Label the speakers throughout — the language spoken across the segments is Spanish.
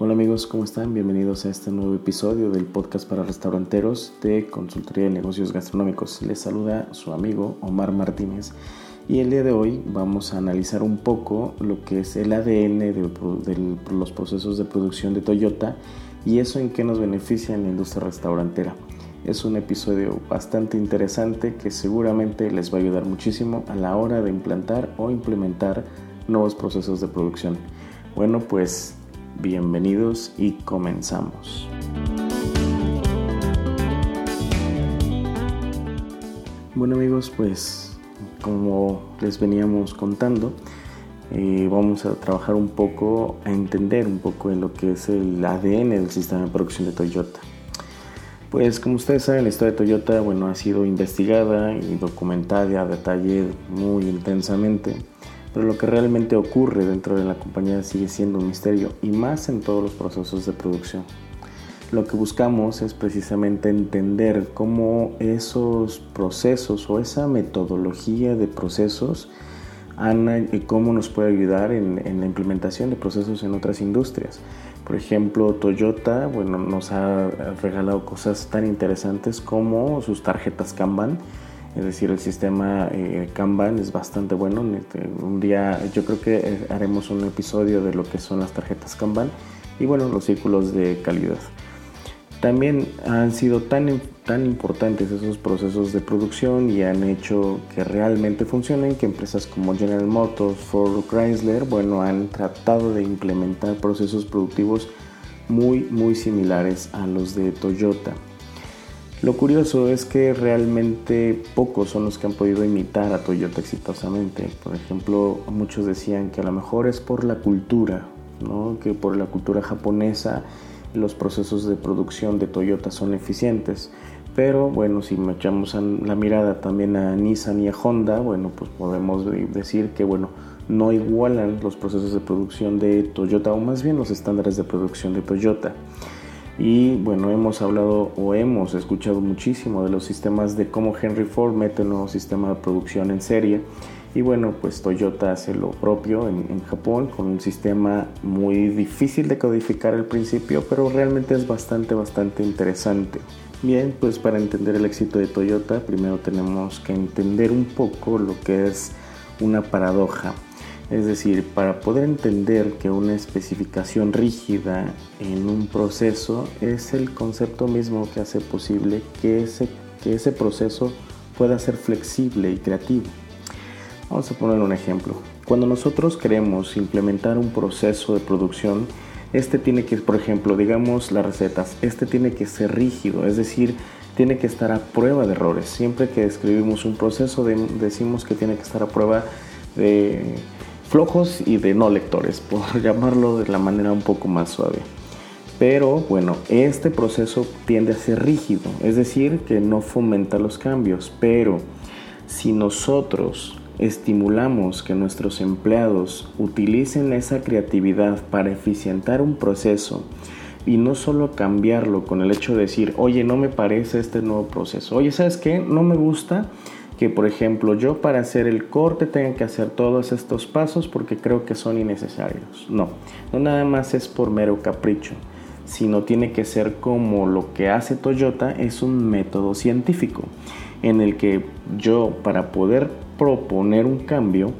Speaker 1: Hola amigos, ¿cómo están? Bienvenidos a este nuevo episodio del podcast para restauranteros de Consultoría de Negocios Gastronómicos. Les saluda su amigo Omar Martínez y el día de hoy vamos a analizar un poco lo que es el ADN de, los procesos de producción de Toyota y eso en qué nos beneficia en la industria restaurantera. Es un episodio bastante interesante que seguramente les va a ayudar muchísimo a la hora de implantar o implementar nuevos procesos de producción. Bueno, pues Bienvenidos y comenzamos. Bueno amigos, pues como les veníamos contando, eh, vamos a trabajar un poco, a entender un poco en lo que es el ADN del sistema de producción de Toyota. Pues como ustedes saben, la historia de Toyota bueno, ha sido investigada y documentada a detalle muy intensamente pero lo que realmente ocurre dentro de la compañía sigue siendo un misterio y más en todos los procesos de producción. Lo que buscamos es precisamente entender cómo esos procesos o esa metodología de procesos y cómo nos puede ayudar en, en, la implementación de procesos en otras industrias. Por ejemplo, Toyota bueno, nos ha regalado cosas tan interesantes como sus tarjetas Kanban, es decir, el sistema eh, Kanban es bastante bueno. Este, un día yo creo que eh, haremos un episodio de lo que son las tarjetas Kanban y bueno, los círculos de calidad. También han sido tan, tan importantes esos procesos de producción y han hecho que realmente funcionen que empresas como General Motors, Ford, Chrysler, bueno, han tratado de implementar procesos productivos muy, muy similares a los de Toyota. Lo curioso es que realmente pocos son los que han podido imitar a Toyota exitosamente. Por ejemplo, muchos decían que a lo mejor es por la cultura, ¿no? que por la cultura japonesa los procesos de producción de Toyota son eficientes. Pero bueno, si echamos la mirada también a Nissan y a Honda, bueno, pues podemos decir que bueno, no igualan los procesos de producción de Toyota o más bien los estándares de producción de Toyota. Y bueno, hemos hablado o hemos escuchado muchísimo de los sistemas de cómo Henry Ford mete un nuevo sistema de producción en serie. Y bueno, pues Toyota hace lo propio en, en, Japón con un sistema muy difícil de codificar al principio, pero realmente es bastante, bastante interesante. Bien, pues para entender el éxito de Toyota, primero tenemos que entender un poco lo que es una paradoja. Es decir, para poder entender que una especificación rígida en un proceso es el concepto mismo que hace posible que ese, que ese proceso pueda ser flexible y creativo. Vamos a poner un ejemplo. Cuando nosotros queremos implementar un proceso de producción, este tiene que, por ejemplo, digamos las recetas, este tiene que ser rígido, es decir, tiene que estar a prueba de errores. Siempre que describimos un proceso decimos que tiene que estar a prueba de flojos y de no lectores, por llamarlo de la manera un poco más suave. Pero bueno, este proceso tiende a ser rígido, es decir, que no fomenta los cambios. Pero si nosotros estimulamos que nuestros empleados utilicen esa creatividad para eficientar un proceso y no solo cambiarlo con el hecho de decir, oye, no me parece este nuevo proceso, oye, ¿sabes qué? No me gusta que por ejemplo yo para hacer el corte tenga que hacer todos estos pasos porque creo que son innecesarios. No, no nada más es por mero capricho, sino tiene que ser como lo que hace Toyota es un método científico en el que yo para poder proponer un cambio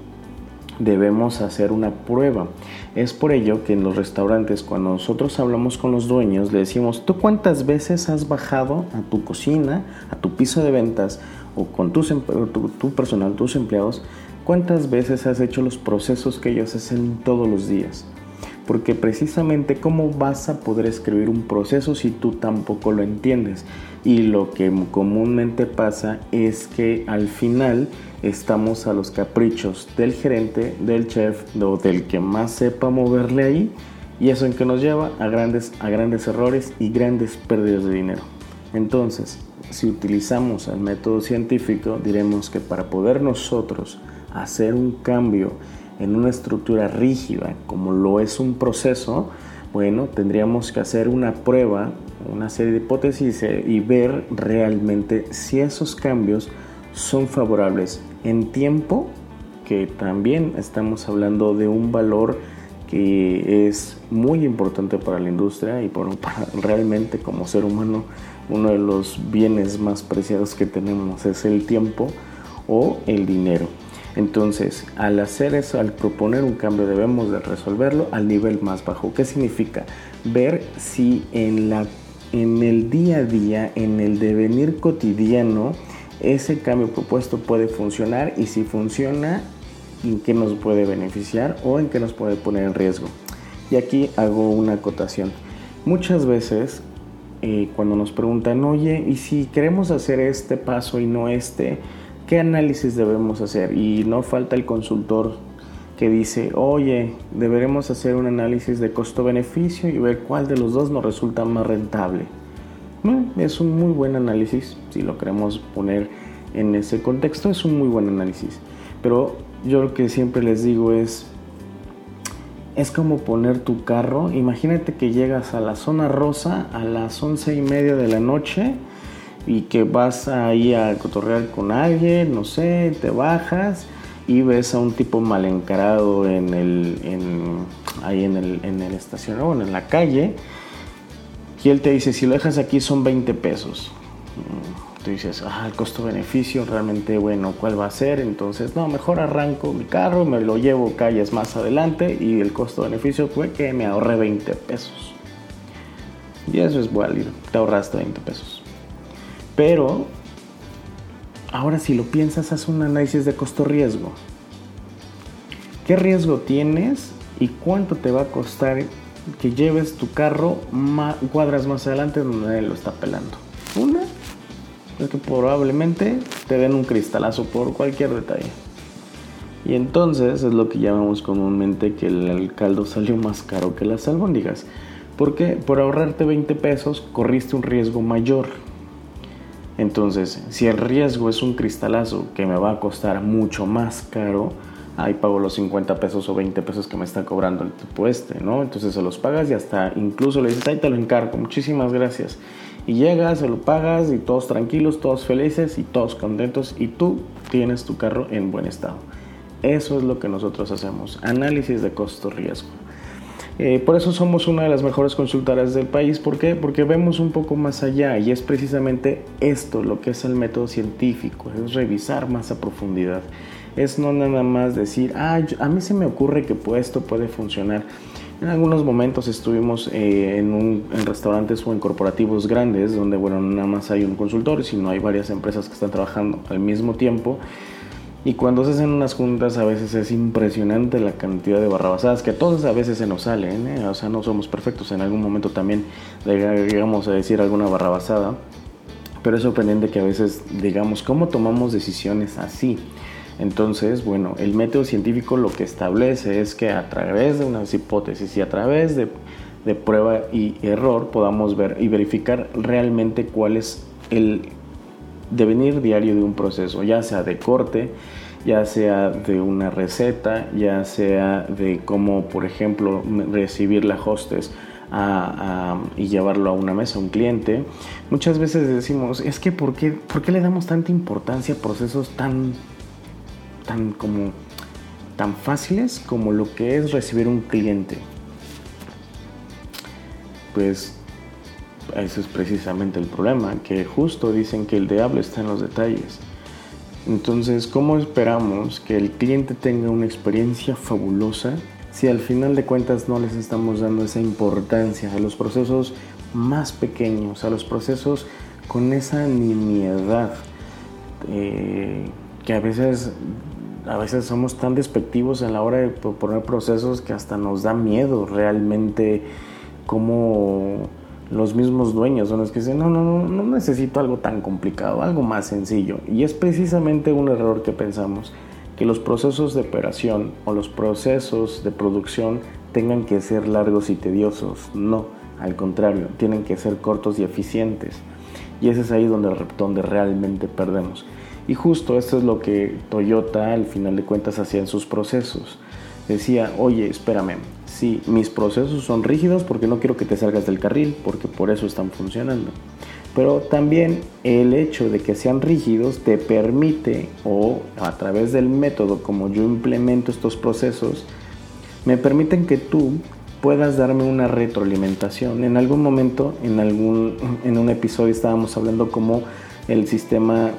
Speaker 1: debemos hacer una prueba. Es por ello que en los restaurantes cuando nosotros hablamos con los dueños le decimos, ¿tú cuántas veces has bajado a tu cocina, a tu piso de ventas con tus, tu, personal, tus empleados, cuántas veces has hecho los procesos que ellos hacen todos los días. Porque precisamente cómo vas a poder escribir un proceso si tú tampoco lo entiendes. Y lo que comúnmente pasa es que al final estamos a los caprichos del gerente, del chef o del que más sepa moverle ahí. Y eso en que nos lleva a grandes, a grandes errores y grandes pérdidas de dinero. Entonces, si utilizamos el método científico, diremos que para poder nosotros hacer un cambio en una estructura rígida, como lo es un proceso, bueno, tendríamos que hacer una prueba, una serie de hipótesis eh, y ver realmente si esos cambios son favorables en tiempo, que también estamos hablando de un valor que es muy importante para la industria y para realmente como ser humano uno de los bienes más preciados que tenemos es el tiempo o el dinero. Entonces, al hacer eso, al proponer un cambio, debemos de resolverlo al nivel más bajo. ¿Qué significa? Ver si en, la, en el día a día, en el devenir cotidiano, ese cambio propuesto puede funcionar y si funciona, en qué nos puede beneficiar o en qué nos puede poner en riesgo. Y aquí hago una acotación. Muchas veces eh, cuando nos preguntan, oye, ¿y si queremos hacer este paso y no este? ¿Qué análisis debemos hacer? Y no falta el consultor que dice, oye, deberemos hacer un análisis de costo-beneficio y ver cuál de los dos nos resulta más rentable. es un muy buen análisis, si lo queremos poner en ese contexto, es un muy buen análisis. Pero yo lo que siempre les digo es, es como poner tu carro, imagínate que llegas a la zona rosa a las once y media de la noche y que vas ahí a cotorrear con alguien, no sé, te bajas y ves a un tipo mal encarado en el, ahí en el, en el estacionamiento, en la calle, y él te dice, si lo dejas aquí son 20 pesos dices, ah, el costo-beneficio realmente, bueno, ¿cuál va a ser? Entonces, no, mejor arranco mi carro, me lo llevo calles más adelante y el costo-beneficio fue que me ahorré 20 pesos. Y eso es válido, te ahorraste 20 pesos. Pero, ahora si lo piensas, haz un análisis de costo-riesgo. ¿Qué riesgo tienes y cuánto te va a costar que lleves tu carro cuadras más adelante donde él lo está pelando? Una, es que probablemente te den un cristalazo por cualquier detalle. Y entonces es lo que llamamos comúnmente que el caldo salió más caro que las albóndigas. Porque por ahorrarte 20 pesos corriste un riesgo mayor. Entonces, si el riesgo es un cristalazo que me va a costar mucho más caro, ahí pago los 50 pesos o 20 pesos que me está cobrando el tipo este, ¿no? Entonces se los pagas y hasta incluso le dices, ahí te lo encargo, muchísimas gracias. Y llegas, se lo pagas y todos tranquilos, todos felices y todos contentos y tú tienes tu carro en buen estado. Eso es lo que nosotros hacemos, análisis de costo-riesgo. Eh, por eso somos una de las mejores consultoras del país. ¿Por qué? Porque vemos un poco más allá y es precisamente esto lo que es el método científico, es revisar más a profundidad. Es no nada más decir, ah, a mí se me ocurre que esto puede funcionar. En algunos momentos estuvimos eh, en, un, restaurantes o en corporativos grandes donde, bueno, nada más hay un consultor, sino hay varias empresas que están trabajando al mismo tiempo. Y cuando se hacen unas juntas a veces es impresionante la cantidad de barrabasadas que a todos a veces se nos salen, ¿eh? o sea, no somos perfectos, en algún momento también llegamos a decir alguna barrabasada, pero es sorprendente que a veces digamos, ¿cómo tomamos decisiones así? Entonces, bueno, el método científico lo que establece es que a través de unas hipótesis y a través de, prueba y error podamos ver y verificar realmente cuál es el devenir diario de un proceso, ya sea de corte, ya sea de una receta, ya sea de cómo, por ejemplo, recibir la hostess y llevarlo a una mesa a un cliente. Muchas veces decimos, es que ¿por qué, ¿por qué le damos tanta importancia a procesos tan tan como tan fáciles como lo que es recibir un cliente. Pues ese es precisamente el problema, que justo dicen que el diablo está en los detalles. Entonces, ¿cómo esperamos que el cliente tenga una experiencia fabulosa si al final de cuentas no les estamos dando esa importancia a los procesos más pequeños, a los procesos con esa nimiedad eh, que a veces a veces somos tan despectivos en la hora de proponer procesos que hasta nos da miedo realmente como los mismos dueños son los que dicen, no, no, no, no necesito algo tan complicado, algo más sencillo. Y es precisamente un error que pensamos, que los procesos de operación o los procesos de producción tengan que ser largos y tediosos. No, al contrario, tienen que ser cortos y eficientes. Y ese es ahí donde, donde realmente perdemos. Y justo esto es lo que Toyota al final de cuentas hacía en sus procesos. Decía, oye, espérame, sí, mis procesos son rígidos porque no quiero que te salgas del carril, porque por eso están funcionando. Pero también el hecho de que sean rígidos te permite, o a través del método como yo implemento estos procesos, me permiten que tú puedas darme una retroalimentación. En algún momento, en, algún, en un episodio estábamos hablando como el sistema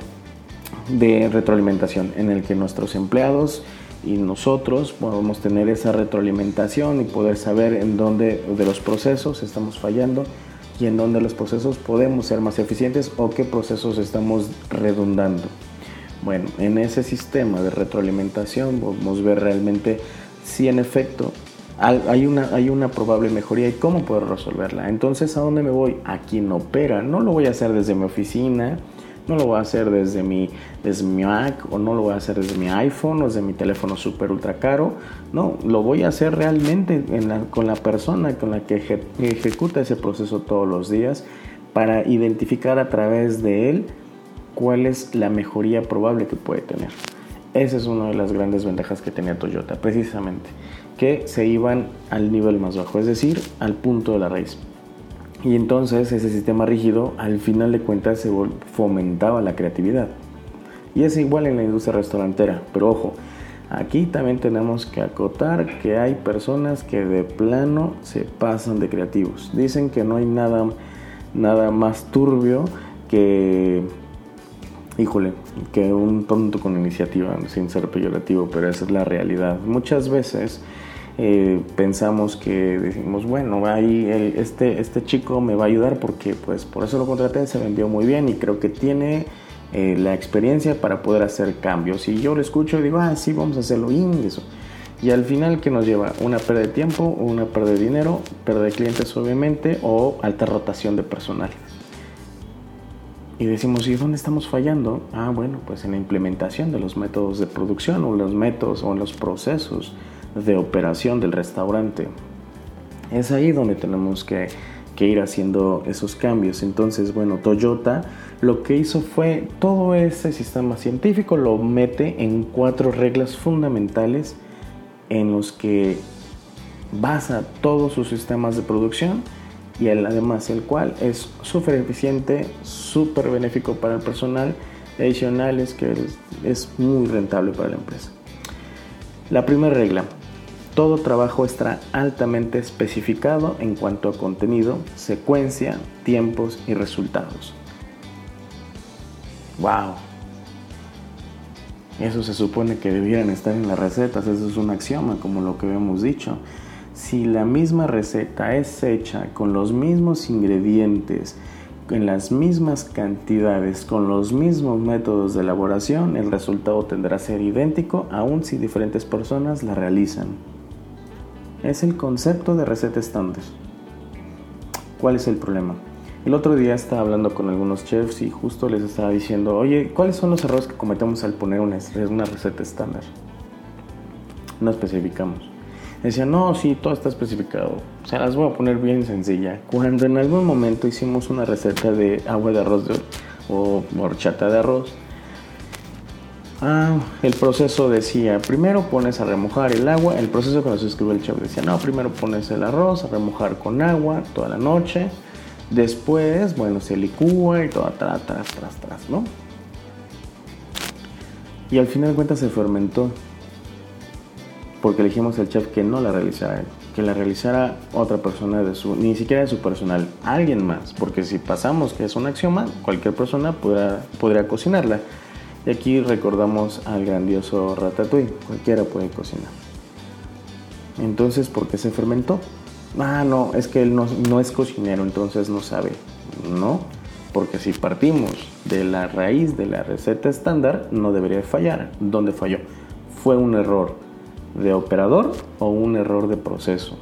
Speaker 1: de retroalimentación en el que nuestros empleados y nosotros podemos tener esa retroalimentación y poder saber en dónde de los procesos estamos fallando y en dónde los procesos podemos ser más eficientes o qué procesos estamos redundando. Bueno, en ese sistema de retroalimentación podemos ver realmente si en efecto hay una, hay una probable mejoría y cómo puedo resolverla. Entonces, ¿a dónde me voy? A quien opera. No lo voy a hacer desde mi oficina, no lo voy a hacer desde mi, desde mi Mac o no lo voy a hacer desde mi iPhone o desde mi teléfono super ultra caro. No, lo voy a hacer realmente con la persona con la que ejecuta ese proceso todos los días para identificar a través de él cuál es la mejoría probable que puede tener. Esa es una de las grandes ventajas que tenía Toyota, precisamente, que se iban al nivel más bajo, es decir, al punto de la raíz. Y entonces ese sistema rígido al final de cuentas fomentaba la creatividad. Y es igual en la industria restaurantera, pero ojo, aquí también tenemos que acotar que hay personas que de plano se pasan de creativos. Dicen que no hay nada, nada más turbio que, híjole, que un tonto con iniciativa, sin ser peyorativo, pero esa es la realidad. Muchas veces eh, pensamos que decimos, bueno, ahí este, este chico me va a ayudar porque pues por eso lo contraté, se vendió muy bien y creo que tiene eh, la experiencia para poder hacer cambios. Y yo lo escucho y digo, ah, sí, vamos a hacerlo bien, eso. Y al final, ¿qué nos lleva? Una pérdida de tiempo, una pérdida de dinero, pérdida de clientes obviamente o alta rotación de personal. Y decimos, ¿y dónde estamos fallando? Ah, bueno, pues en la implementación de los métodos de producción o los métodos o los procesos de operación del restaurante. Es ahí donde tenemos que, ir haciendo esos cambios. Entonces, bueno, Toyota lo que hizo fue todo ese sistema científico lo mete en cuatro reglas fundamentales en los que basa todos sus sistemas de producción y además el cual es súper eficiente, súper benéfico para el personal adicional es que es muy rentable para la empresa. La primera regla, todo trabajo está altamente especificado en cuanto a contenido, secuencia, tiempos y resultados. ¡Wow! Eso se supone que debieran estar en las recetas, eso es un axioma, como lo que habíamos dicho. Si la misma receta es hecha con los mismos ingredientes, en las mismas cantidades, con los mismos métodos de elaboración, el resultado tendrá que ser idéntico, aun si diferentes personas la realizan es el concepto de receta estándar. ¿Cuál es el problema? El otro día estaba hablando con algunos chefs y justo les estaba diciendo, oye, ¿cuáles son los errores que cometemos al poner una, una receta estándar? No especificamos. Decían, no, sí, todo está especificado. O sea, las voy a poner bien sencilla. Cuando en algún momento hicimos una receta de agua de arroz o horchata de arroz, Ah, el proceso decía, primero pones a remojar el agua, el proceso que nos escribió el chef decía, no, primero pones el arroz a remojar con agua toda la noche, después, bueno, se licúa y todo atrás, tras, tras, tras, ¿no? Y al final de cuentas se fermentó, porque elegimos al chef que no la realizara él, que la realizara otra persona de su, ni siquiera de su personal, alguien más, porque si pasamos que es un axioma, cualquier persona podrá, podría cocinarla. Y aquí recordamos al grandioso ratatouille, cualquiera puede cocinar. Entonces, ¿por qué se fermentó? Ah, no, es que él no, es cocinero, entonces no sabe. No, porque si partimos de la raíz de la receta estándar, no debería fallar. ¿Dónde falló? ¿Fue un error de operador o un error de proceso?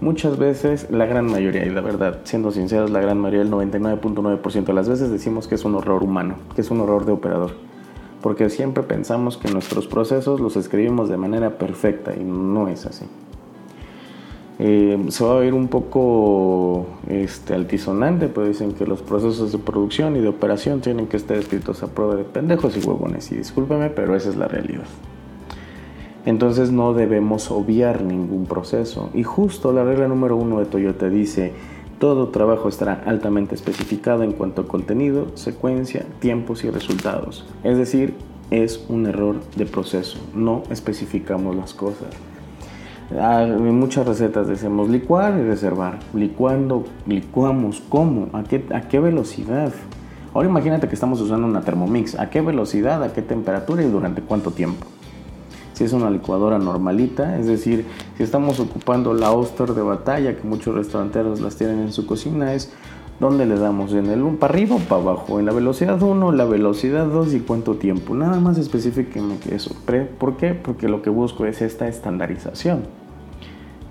Speaker 1: Muchas veces, la gran mayoría, y la verdad, siendo sinceros, la gran mayoría, el 99.9% de las veces decimos que es un error humano, que es un error de operador porque siempre pensamos que nuestros procesos los escribimos de manera perfecta y no es así. Eh, se va a ver un poco este, altisonante, pero dicen que los procesos de producción y de operación tienen que estar escritos a prueba de pendejos y huevones. Y discúlpeme, pero esa es la realidad. Entonces no debemos obviar ningún proceso. Y justo la regla número uno de Toyota dice, todo trabajo estará altamente especificado en cuanto a contenido, secuencia, tiempos y resultados. Es decir, es un error de proceso, no especificamos las cosas. Ah, en muchas recetas decimos licuar y reservar. Licuando, licuamos, ¿cómo? ¿A qué, ¿A qué velocidad? Ahora imagínate que estamos usando una Thermomix. ¿A qué velocidad, a qué temperatura y durante cuánto tiempo? Si es una licuadora normalita, es decir, si estamos ocupando la Oster de batalla que muchos restauranteros las tienen en su cocina, es ¿Dónde le damos? ¿En el 1 para arriba o para abajo? ¿En la velocidad 1, la velocidad 2 y cuánto tiempo? Nada más específicame que eso. ¿Por qué? Porque lo que busco es esta estandarización.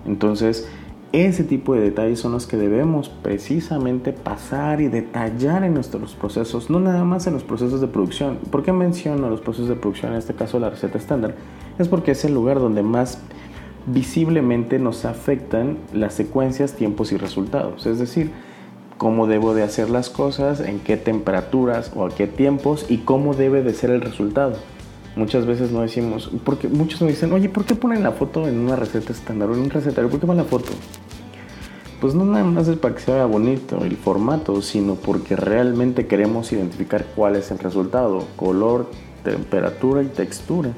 Speaker 1: Entonces, ese tipo de detalles son los que debemos precisamente pasar y detallar en nuestros procesos, no nada más en los procesos de producción. ¿Por qué menciono los procesos de producción, en este caso la receta estándar? Es porque es el lugar donde más visiblemente nos afectan las secuencias, tiempos y resultados. Es decir, cómo debo de hacer las cosas, en qué temperaturas o a qué tiempos y cómo debe de ser el resultado. Muchas veces no decimos, porque muchos me dicen, oye, ¿por qué ponen la foto en una receta estándar o en un recetario? ¿Por qué ponen la foto? Pues no nada más es para que sea bonito el formato, sino porque realmente queremos identificar cuál es el resultado, color, temperatura y textura.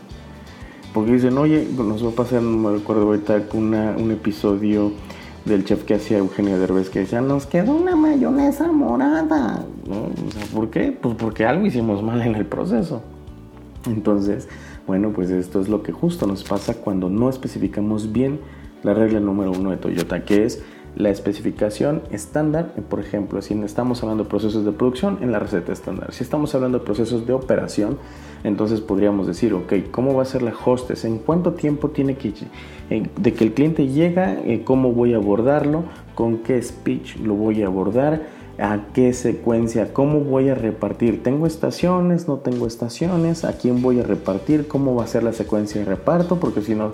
Speaker 1: Porque dicen, oye, nos va a pasar, no me acuerdo ahorita, una, un episodio del chef que hacía Eugenio Derbez que decía, nos quedó una mayonesa morada. ¿Por qué? Pues porque algo hicimos mal en el proceso. Entonces, bueno, pues esto es lo que justo nos pasa cuando no especificamos bien la regla número uno de Toyota, que es la especificación estándar, por ejemplo, si estamos hablando de procesos de producción, en la receta estándar. Si estamos hablando de procesos de operación, entonces podríamos decir, ok, ¿cómo va a ser la hostess? ¿En cuánto tiempo tiene que, de que el cliente llega, eh, cómo voy a abordarlo, con qué speech lo voy a abordar, a qué secuencia, cómo voy a repartir? ¿Tengo estaciones? ¿No tengo estaciones? ¿A quién voy a repartir? ¿Cómo va a ser la secuencia de reparto? Porque si no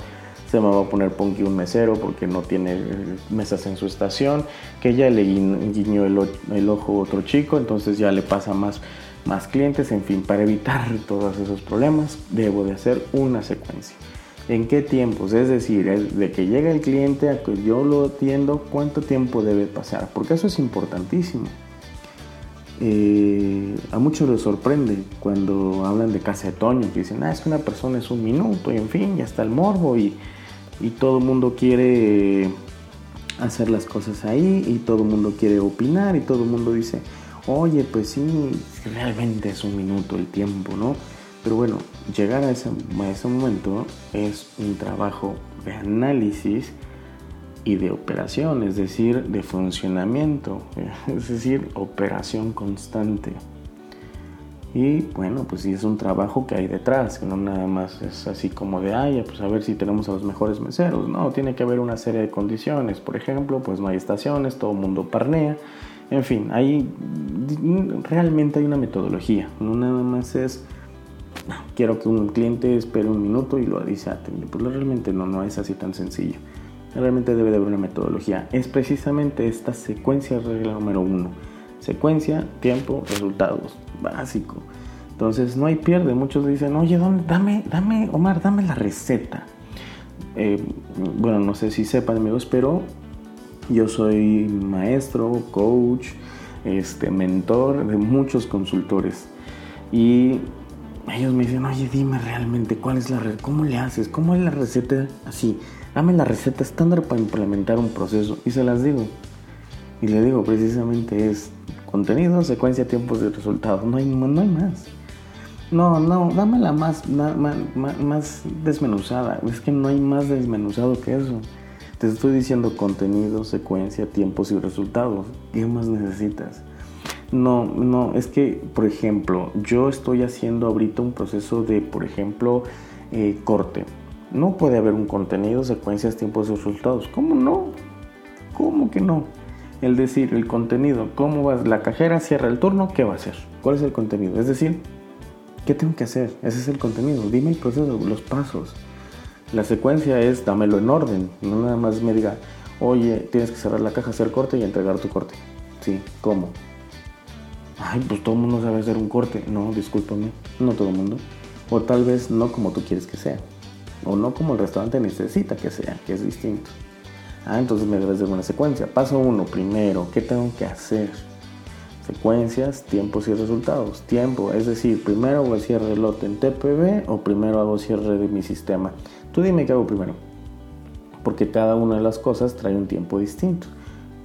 Speaker 1: se me va a poner Ponky un mesero porque no tiene eh, mesas en su estación, que ya le guiñó el, ojo a otro chico, entonces ya le pasa más, más clientes, en fin, para evitar todos esos problemas debo de hacer una secuencia. ¿En qué tiempos? Es decir, de que llega el cliente a que yo lo atiendo, ¿cuánto tiempo debe pasar? Porque eso es importantísimo. Eh, a muchos les sorprende cuando hablan de casa de Toño, que dicen, ah, es que una persona es un minuto, y en fin, ya está el morbo, y, y todo el mundo quiere hacer las cosas ahí, y todo el mundo quiere opinar, y todo el mundo dice, oye, pues sí, realmente es un minuto el tiempo, ¿no? Pero bueno, llegar a ese, a ese momento es un trabajo de análisis y de operación, es decir, de funcionamiento, es decir, operación constante. Y bueno, pues sí es un trabajo que hay detrás, que no nada más es así como de, ay, pues a ver si tenemos a los mejores meseros. No, tiene que haber una serie de condiciones. Por ejemplo, pues no hay estaciones, todo el mundo parnea. En fin, hay, realmente hay una metodología. No nada más es, quiero que un cliente espere un minuto y lo dice atende. Pues realmente no, no es así tan sencillo. Realmente debe de haber una metodología. Es precisamente esta secuencia regla número uno. Secuencia, tiempo, resultados. Básico. Entonces no hay pierde. Muchos dicen, oye, dame, dame, Omar, dame la receta. Eh, bueno, no sé si sepan amigos, pero yo soy maestro, coach, este, mentor de muchos consultores. Y ellos me dicen, oye, dime realmente cuál es la red, cómo le haces, cómo es la receta así. Dame la receta estándar para implementar un proceso. Y se las digo. Y le digo, precisamente es contenido, secuencia, tiempos de resultados. No hay, no hay más. No, no, dame la más, más, más desmenuzada. Es que no hay más desmenuzado que eso. Te estoy diciendo contenido, secuencia, tiempos y resultados. ¿Qué más necesitas? No, no, es que, por ejemplo, yo estoy haciendo ahorita un proceso de, por ejemplo, eh, corte. No puede haber un contenido, secuencias, tiempos y resultados. ¿Cómo no? ¿Cómo que no? El decir, el contenido, ¿cómo va? La cajera cierra el turno, ¿qué va a hacer? ¿Cuál es el contenido? Es decir, ¿qué tengo que hacer? Ese es el contenido. Dime el proceso, los pasos. La secuencia es dámelo en orden, no nada más me diga, oye, tienes que cerrar la caja, hacer corte y entregar tu corte. Sí, ¿cómo? Ay, pues todo el mundo sabe hacer un corte. No, discúlpame, no todo el mundo. O tal vez no como tú quieres que sea. O no como el restaurante necesita que sea, que es distinto. Ah, entonces me debes de una secuencia. Paso uno, primero, ¿qué tengo que hacer? Secuencias, tiempos y resultados. Tiempo, es decir, primero hago cierre de lote en TPB o primero hago cierre de mi sistema. Tú dime qué hago primero. porque cada una de las cosas trae un tiempo distinto.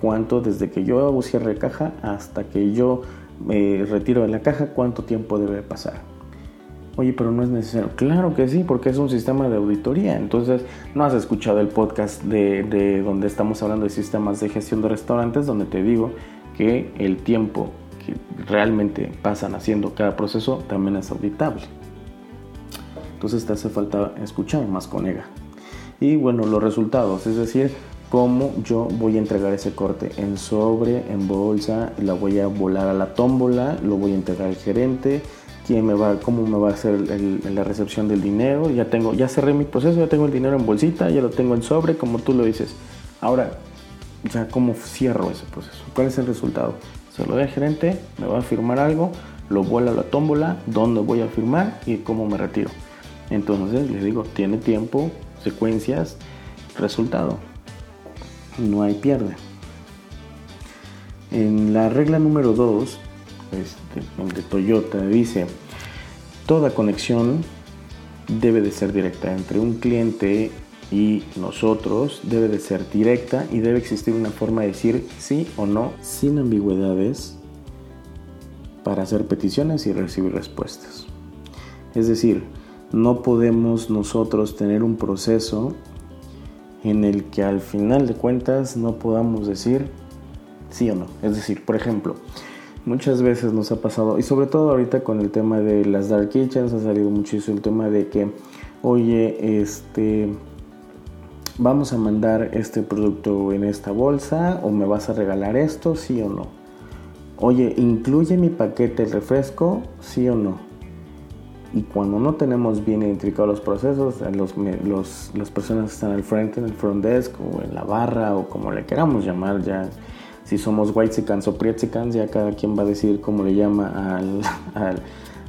Speaker 1: ¿Cuánto desde que yo hago cierre de caja hasta que yo me retiro de la caja, cuánto tiempo debe pasar? Oye, pero no es necesario. Claro que sí, porque es un sistema de auditoría. Entonces, no has escuchado el podcast de, de, donde estamos hablando de sistemas de gestión de restaurantes, donde te digo que el tiempo que realmente pasan haciendo cada proceso también es auditable. Entonces te hace falta escuchar más con EGA. Y bueno, los resultados, es decir, cómo yo voy a entregar ese corte en sobre, en bolsa, la voy a volar a la tómbola, lo voy a entregar al gerente, quién me va, cómo me va a hacer la recepción del dinero, ya tengo, ya cerré mi proceso, ya tengo el dinero en bolsita, ya lo tengo en sobre, como tú lo dices. Ahora, ya cómo cierro ese proceso, cuál es el resultado. Se lo doy al gerente, me va a firmar algo, lo vuela a la tómbola, dónde voy a firmar y cómo me retiro. Entonces les digo, tiene tiempo, secuencias, resultado. No hay pierde. En la regla número 2, este, de Toyota, dice, toda conexión debe de ser directa entre un cliente y nosotros, debe de ser directa y debe existir una forma de decir sí o no sin ambigüedades para hacer peticiones y recibir respuestas. Es decir, no podemos nosotros tener un proceso en el que al final de cuentas no podamos decir sí o no. Es decir, por ejemplo, muchas veces nos ha pasado, y sobre todo ahorita con el tema de las dark kitchens, ha salido muchísimo el tema de que, oye, este, vamos a mandar este producto en esta bolsa o me vas a regalar esto, sí o no. Oye, ¿incluye mi paquete el refresco? Sí o no y cuando no tenemos bien identificados los procesos, los, los, las personas que están al frente, en el front desk o en la barra o como le queramos llamar, ya si somos whitesicans o prietzicans, ya cada quien va a decir cómo le llama al,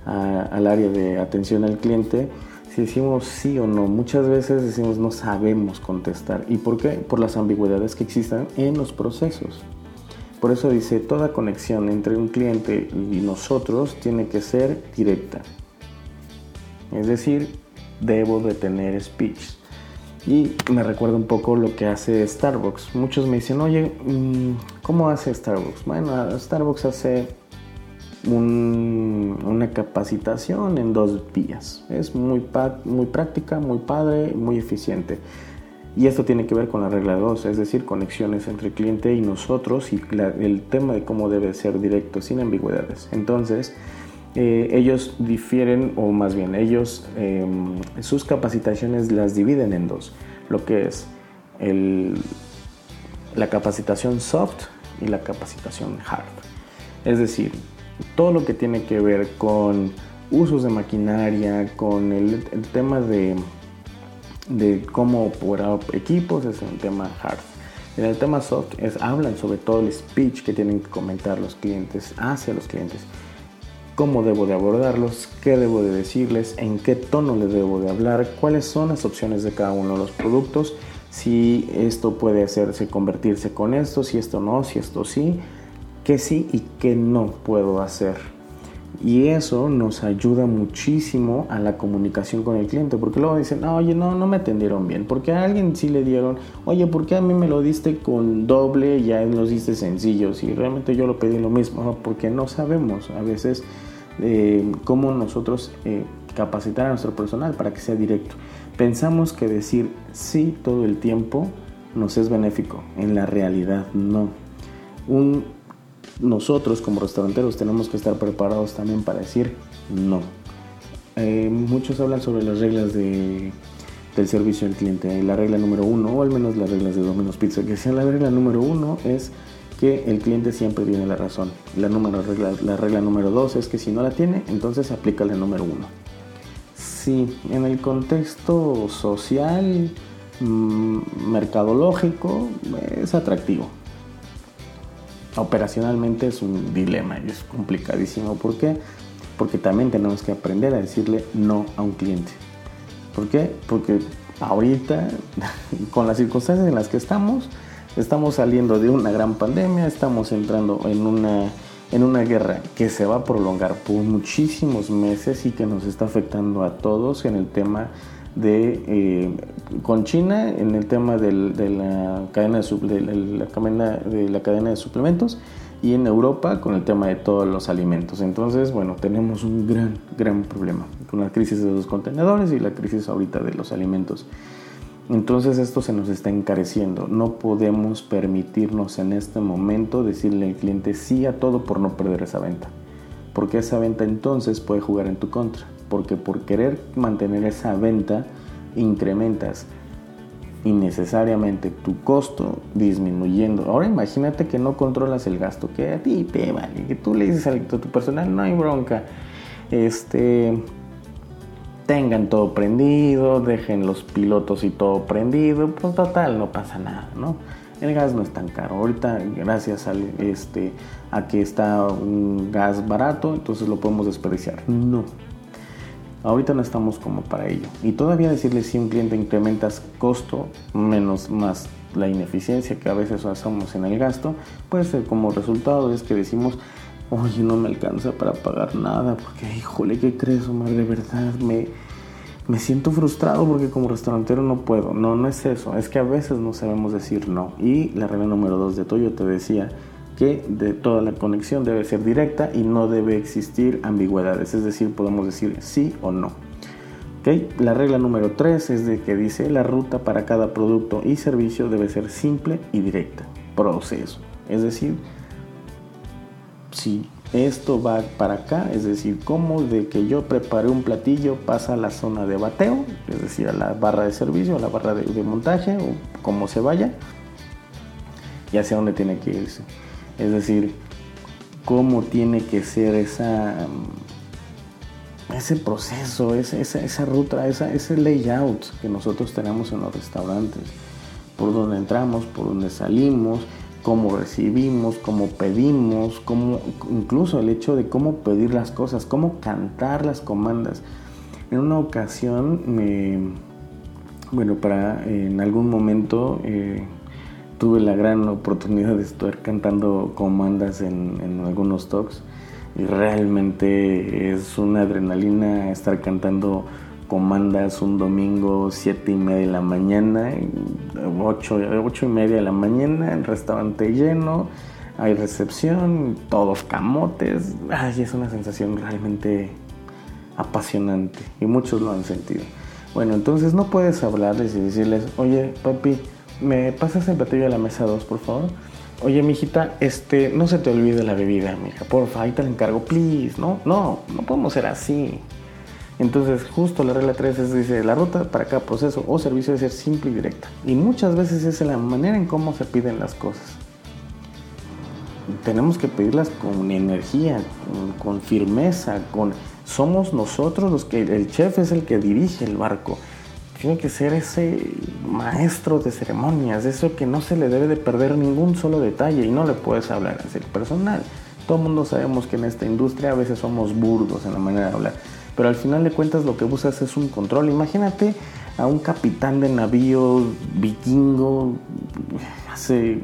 Speaker 1: al, al área de atención al cliente. Si decimos sí o no, muchas veces decimos no sabemos contestar. ¿Y por qué? Por las ambigüedades que existen en los procesos. Por eso dice, toda conexión entre un cliente y nosotros tiene que ser directa. Es decir, debo de tener speech. Y me recuerda un poco lo que hace Starbucks. Muchos me dicen, oye, mm, ¿cómo hace Starbucks? Bueno, Starbucks hace una capacitación en dos vías. Es muy, muy práctica, muy padre, muy eficiente. Y esto tiene que ver con la regla 2, es decir, conexiones entre el cliente y nosotros y el tema de cómo debe ser directo, sin ambigüedades. Entonces, eh, ellos difieren, o más bien ellos, em, sus capacitaciones las dividen en dos, lo que es la capacitación soft y la capacitación hard. Es decir, todo lo que tiene que ver con usos de maquinaria, con el, tema de, de cómo operar equipos, es un tema hard. El tema soft es, hablan sobre todo el speech que tienen que comentar los clientes hacia los clientes cómo debo de abordarlos, qué debo de decirles, en qué tono les debo de hablar, cuáles son las opciones de cada uno de los productos, si esto puede hacerse convertirse con esto, si esto no, si esto sí, qué sí y qué no puedo hacer. Y eso nos ayuda muchísimo a la comunicación con el cliente, porque luego dicen, oye, no, no me atendieron bien, porque a alguien sí le dieron, oye, ¿por qué a mí me lo diste con doble y a él los diste sencillos? Y realmente yo lo pedí lo mismo, porque no sabemos a veces eh, cómo nosotros eh, capacitar a nuestro personal para que sea directo. Pensamos que decir sí todo el tiempo nos es benéfico, en la realidad no. Nosotros como restauranteros tenemos que estar preparados también para decir no. Eh, muchos hablan sobre las reglas de, del servicio al cliente. La regla número uno, o al menos las reglas de Domino's Pizza, que sea la regla número uno es que el cliente siempre tiene la razón. La, número, regla, la regla número dos es que si no la tiene, entonces aplica la número uno. Si en el contexto social, mm, mercadológico, es atractivo operacionalmente es un dilema y es complicadísimo. ¿Por qué? Porque también tenemos que aprender a decirle no a un cliente. ¿Por qué? Porque ahorita, con las circunstancias en las que estamos, estamos saliendo de una gran pandemia, estamos entrando en una, en una guerra que se va a prolongar por muchísimos meses y que nos está afectando a todos en el tema de eh, con China en el tema de la cadena de, la cadena de la cadena de suplementos y en Europa con el tema de todos los alimentos. Entonces, bueno, tenemos un gran, gran problema con la crisis de los contenedores y la crisis ahorita de los alimentos. Entonces esto se nos está encareciendo. No podemos permitirnos en este momento decirle al cliente sí a todo por no perder esa venta. Porque esa venta entonces puede jugar en tu contra. Porque por querer mantener esa venta incrementas innecesariamente tu costo disminuyendo. Ahora imagínate que no controlas el gasto, que a ti te vale, que tú le dices a tu personal, no hay bronca. Este tengan todo prendido, dejen los pilotos y todo prendido, pues total, no pasa nada, ¿no? El gas no es tan caro. Ahorita, gracias al, este, a que está un gas barato, entonces lo podemos desperdiciar. No. Ahorita no estamos como para ello. Y todavía decirle si un cliente incrementas costo menos más la ineficiencia que a veces hacemos en el gasto, puede ser como resultado es que decimos, oye, no me alcanza para pagar nada, porque, híjole, ¿qué crees, Omar? De verdad, me, me siento frustrado porque como restaurantero no puedo. No, no es eso, es que a veces no sabemos decir no. Y la regla número dos de Toyo te decía que de toda la conexión debe ser directa y no debe existir ambigüedades, es decir, podemos decir sí o no. ¿Okay? La regla número 3 es de que dice la ruta para cada producto y servicio debe ser simple y directa. Proceso. Es decir, si esto va para acá, es decir, como de que yo preparé un platillo pasa a la zona de bateo, es decir, a la barra de servicio, a la barra de, montaje o como se vaya, y hacia dónde tiene que irse. Es decir, cómo tiene que ser esa, ese proceso, esa, esa, ruta, esa, ese layout que nosotros tenemos en los restaurantes, por donde entramos, por donde salimos, cómo recibimos, cómo pedimos, cómo, incluso el hecho de cómo pedir las cosas, cómo cantar las comandas. En una ocasión, bueno, para en algún momento eh, tuve la gran oportunidad de estar cantando comandas en, en algunos talks y realmente es una adrenalina estar cantando comandas un domingo, siete y media de la mañana, 8, ocho y media de la mañana, el restaurante lleno, hay recepción, todos camotes. Ay, es una sensación realmente apasionante y muchos lo han sentido. Bueno, entonces no puedes hablarles y decirles, oye, papi, ¿me pasas el platillo de la mesa 2, por favor? Oye, mijita, este, no se te olvide la bebida, mija, porfa, ahí te la encargo, please. No, no, no podemos ser así. Entonces, justo la regla 3 es, dice, la ruta para cada proceso o servicio debe ser simple y directa. Y muchas veces es la manera en cómo se piden las cosas. Tenemos que pedirlas con energía, con, firmeza, con... Somos nosotros los que... El chef es el que dirige el barco. Tiene que ser ese maestro de ceremonias, eso que no se le debe de perder ningún solo detalle y no le puedes hablar así personal. Todo el mundo sabemos que en esta industria a veces somos burdos en la manera de hablar pero al final de cuentas lo que buscas es un control. Imagínate a un capitán de navío vikingo hace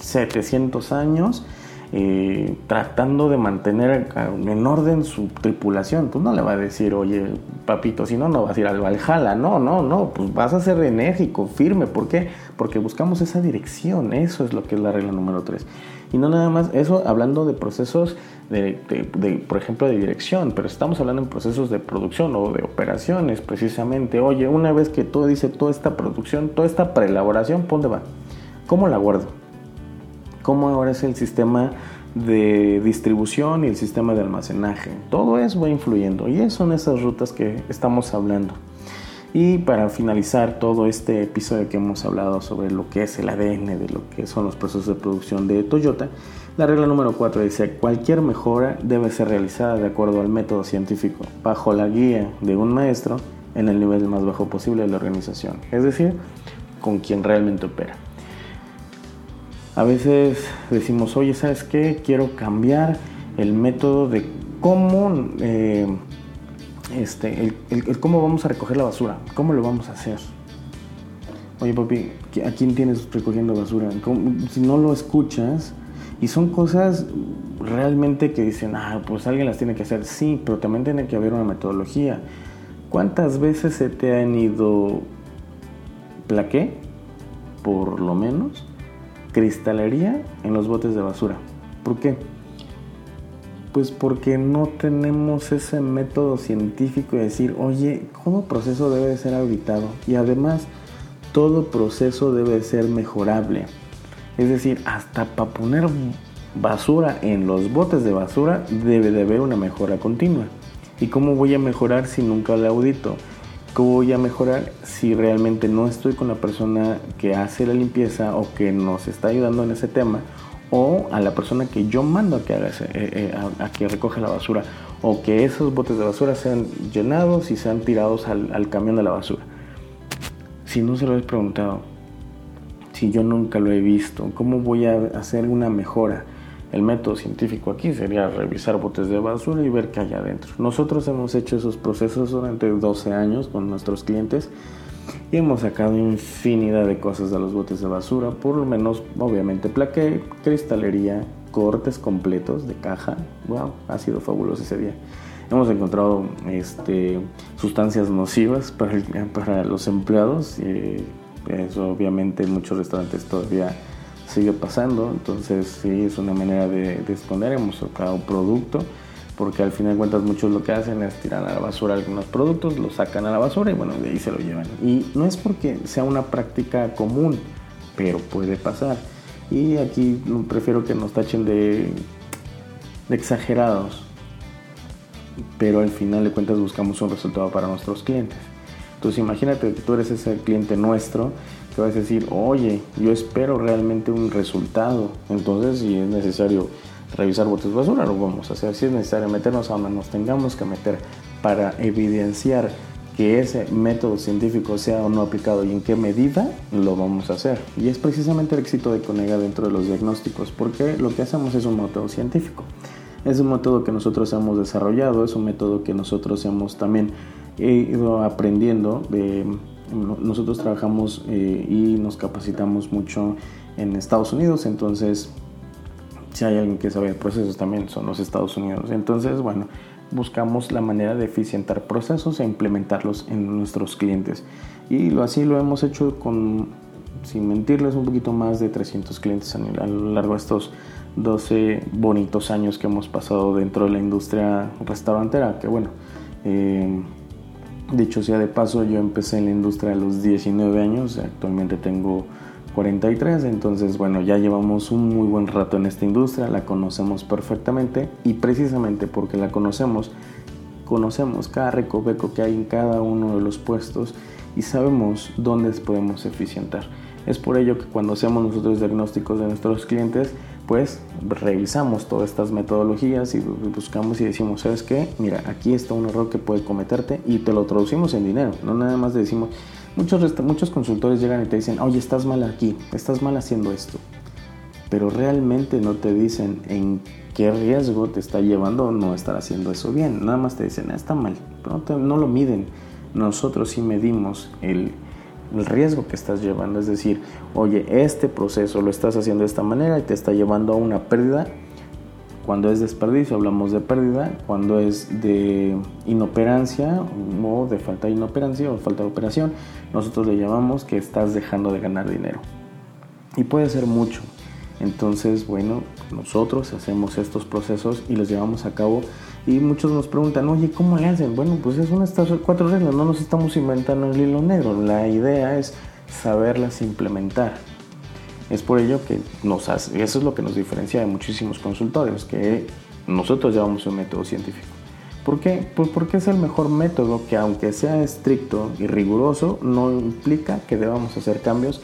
Speaker 1: 700 años eh, tratando de mantener en orden su tripulación. Pues no le va a decir, oye, papito, si no, no vas a ir al Valhalla. No, no, no, pues vas a ser enérgico, firme. ¿Por qué? Porque buscamos esa dirección. Eso es lo que es la regla número 3. Y no nada más, eso hablando de procesos de, por ejemplo, de dirección, pero estamos hablando en procesos de producción o de operaciones precisamente. Oye, una vez que todo dice toda esta producción, toda esta preelaboración, ¿dónde va? ¿Cómo la guardo? ¿Cómo ahora es el sistema de distribución y el sistema de almacenaje? Todo eso va influyendo y son esas rutas que estamos hablando. Y para finalizar todo este episodio que hemos hablado sobre lo que es el ADN, de lo que son los procesos de producción de Toyota, la regla número 4 dice, cualquier mejora debe ser realizada de acuerdo al método científico, bajo la guía de un maestro en el nivel más bajo posible de la organización, es decir, con quien realmente opera. A veces decimos, oye, ¿sabes qué? Quiero cambiar el método de cómo, eh, este, el, cómo vamos a recoger la basura, cómo lo vamos a hacer. Oye, papi, ¿a quién tienes recogiendo basura? Si no lo escuchas, y son cosas realmente que dicen, ah, pues alguien las tiene que hacer. Sí, pero también tiene que haber una metodología. ¿Cuántas veces se te han ido plaqué, por lo menos, cristalería en los botes de basura? ¿Por qué? Pues porque no tenemos ese método científico de decir, oye, ¿cómo proceso debe ser auditado? Y además, todo proceso debe ser mejorable. Es decir, hasta para poner basura en los botes de basura debe de haber una mejora continua. ¿Y cómo voy a mejorar si nunca le audito? ¿Cómo voy a mejorar si realmente no estoy con la persona que hace la limpieza o que nos está ayudando en ese tema? O a la persona que yo mando a que, haga eh, eh, a, que recoja la basura. O que esos botes de basura sean llenados y sean tirados al, al camión de la basura. Si no se lo he preguntado, si yo nunca lo he visto, ¿cómo voy a hacer una mejora? El método científico aquí sería revisar botes de basura y ver qué hay adentro. Nosotros hemos hecho esos procesos durante 12 años con nuestros clientes y hemos sacado infinidad de cosas de los botes de basura, por lo menos obviamente plaqué, cristalería, cortes completos de caja. Wow, ha sido fabuloso ese día. Hemos encontrado este, sustancias nocivas para, para los empleados. Y eso obviamente en muchos restaurantes todavía sigue pasando, entonces sí, es una manera de, esconder, hemos sacado producto, porque al final de cuentas muchos lo que hacen es tirar a la basura algunos productos, los sacan a la basura y bueno, de ahí se lo llevan. Y no es porque sea una práctica común, pero puede pasar. Y aquí prefiero que nos tachen de, exagerados, pero al final de cuentas buscamos un resultado para nuestros clientes. Entonces imagínate que tú eres ese cliente nuestro que vas a decir, oye, yo espero realmente un resultado. Entonces, si es necesario revisar botes de basura, lo vamos a hacer. Si es necesario meternos a donde nos tengamos que meter para evidenciar que ese método científico sea o no aplicado y en qué medida lo vamos a hacer. Y es precisamente el éxito de Conega dentro de los diagnósticos, porque lo que hacemos es un método científico. Es un método que nosotros hemos desarrollado, es un método que nosotros hemos también ido aprendiendo de nosotros trabajamos eh, y nos capacitamos mucho en Estados Unidos, entonces si hay alguien que sabe procesos también son los Estados Unidos. Entonces, bueno, buscamos la manera de eficientar procesos e implementarlos en nuestros clientes. Y así lo hemos hecho con, sin mentirles, un poquito más de 300 clientes a, lo largo de estos 12 bonitos años que hemos pasado dentro de la industria restaurantera, que bueno, eh, Dicho sea de paso, yo empecé en la industria a los 19 años, actualmente tengo 43, entonces bueno, ya llevamos un muy buen rato en esta industria, la conocemos perfectamente y precisamente porque la conocemos, conocemos cada recoveco que hay en cada uno de los puestos y sabemos dónde podemos eficientar. Es por ello que cuando hacemos nosotros diagnósticos de nuestros clientes, pues revisamos todas estas metodologías y buscamos y decimos, ¿sabes qué? Mira, aquí está un error que puede cometerte y te lo traducimos en dinero, no nada más decimos, muchos, muchos consultores llegan y te dicen, oye, estás mal aquí, estás mal haciendo esto, pero realmente no te dicen en qué riesgo te está llevando no estar haciendo eso bien, nada más te dicen, ah, está mal, pero no lo miden, nosotros sí medimos el el riesgo que estás llevando. Es decir, oye, este proceso lo estás haciendo de esta manera y te está llevando a una pérdida. Cuando es desperdicio hablamos de pérdida, cuando es de inoperancia o de falta de inoperancia o falta de operación, nosotros le llamamos que estás dejando de ganar dinero. Y puede ser mucho. Entonces, bueno, nosotros hacemos estos procesos y los llevamos a cabo y muchos nos preguntan, oye, ¿cómo le hacen? Bueno, pues es una estas cuatro reglas, no nos estamos inventando el hilo negro. La idea es saberlas implementar. Es por ello que nos hace, eso es lo que nos diferencia de muchísimos consultorios, que nosotros llevamos un método científico. ¿Por qué? Pues porque es el mejor método que aunque sea estricto y riguroso, no implica que debamos hacer cambios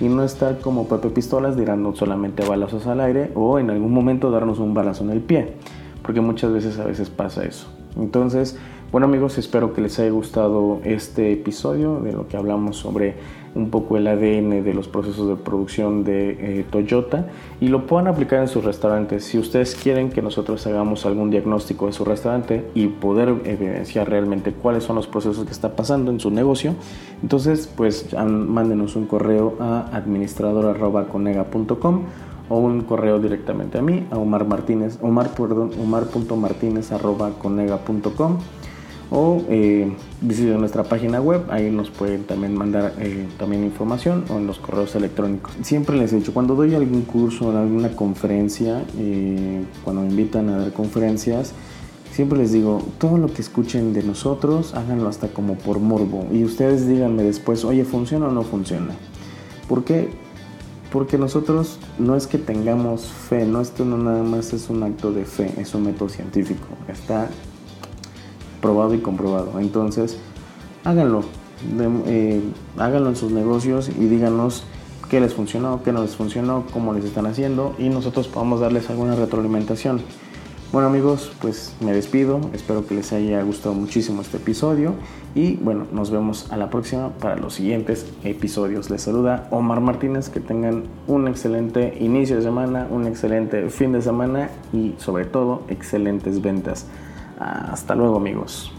Speaker 1: y no estar como Pepe Pistolas tirando solamente balazos al aire o en algún momento darnos un balazo en el pie porque muchas veces a veces pasa eso. Entonces, bueno amigos, espero que les haya gustado este episodio de lo que hablamos sobre un poco el ADN de los procesos de producción de eh, Toyota y lo puedan aplicar en sus restaurantes. Si ustedes quieren que nosotros hagamos algún diagnóstico de su restaurante y poder evidenciar realmente cuáles son los procesos que está pasando en su negocio, entonces pues mándenos un correo a administrador.conega.com o un correo directamente a mí, a Omar Martínez, Omar, perdón, omar.martínez.conega.com o eh, visiten nuestra página web, ahí nos pueden también mandar eh, también información o en los correos electrónicos. Siempre les he dicho, cuando doy algún curso, alguna conferencia, eh, cuando me invitan a dar conferencias, siempre les digo, todo lo que escuchen de nosotros, háganlo hasta como por morbo y ustedes díganme después, oye, ¿funciona o no funciona? ¿Por qué? Porque nosotros no es que tengamos fe, no esto no nada más es un acto de fe, es un método científico, está probado y comprobado. Entonces, háganlo, eh, háganlo en sus negocios y díganos qué les funcionó, qué no les funcionó, cómo les están haciendo y nosotros podamos darles alguna retroalimentación. Bueno amigos, pues me despido, espero que les haya gustado muchísimo este episodio y bueno, nos vemos a la próxima para los siguientes episodios. Les saluda Omar Martínez, que tengan un excelente inicio de semana, un excelente fin de semana y sobre todo excelentes ventas. Hasta luego amigos.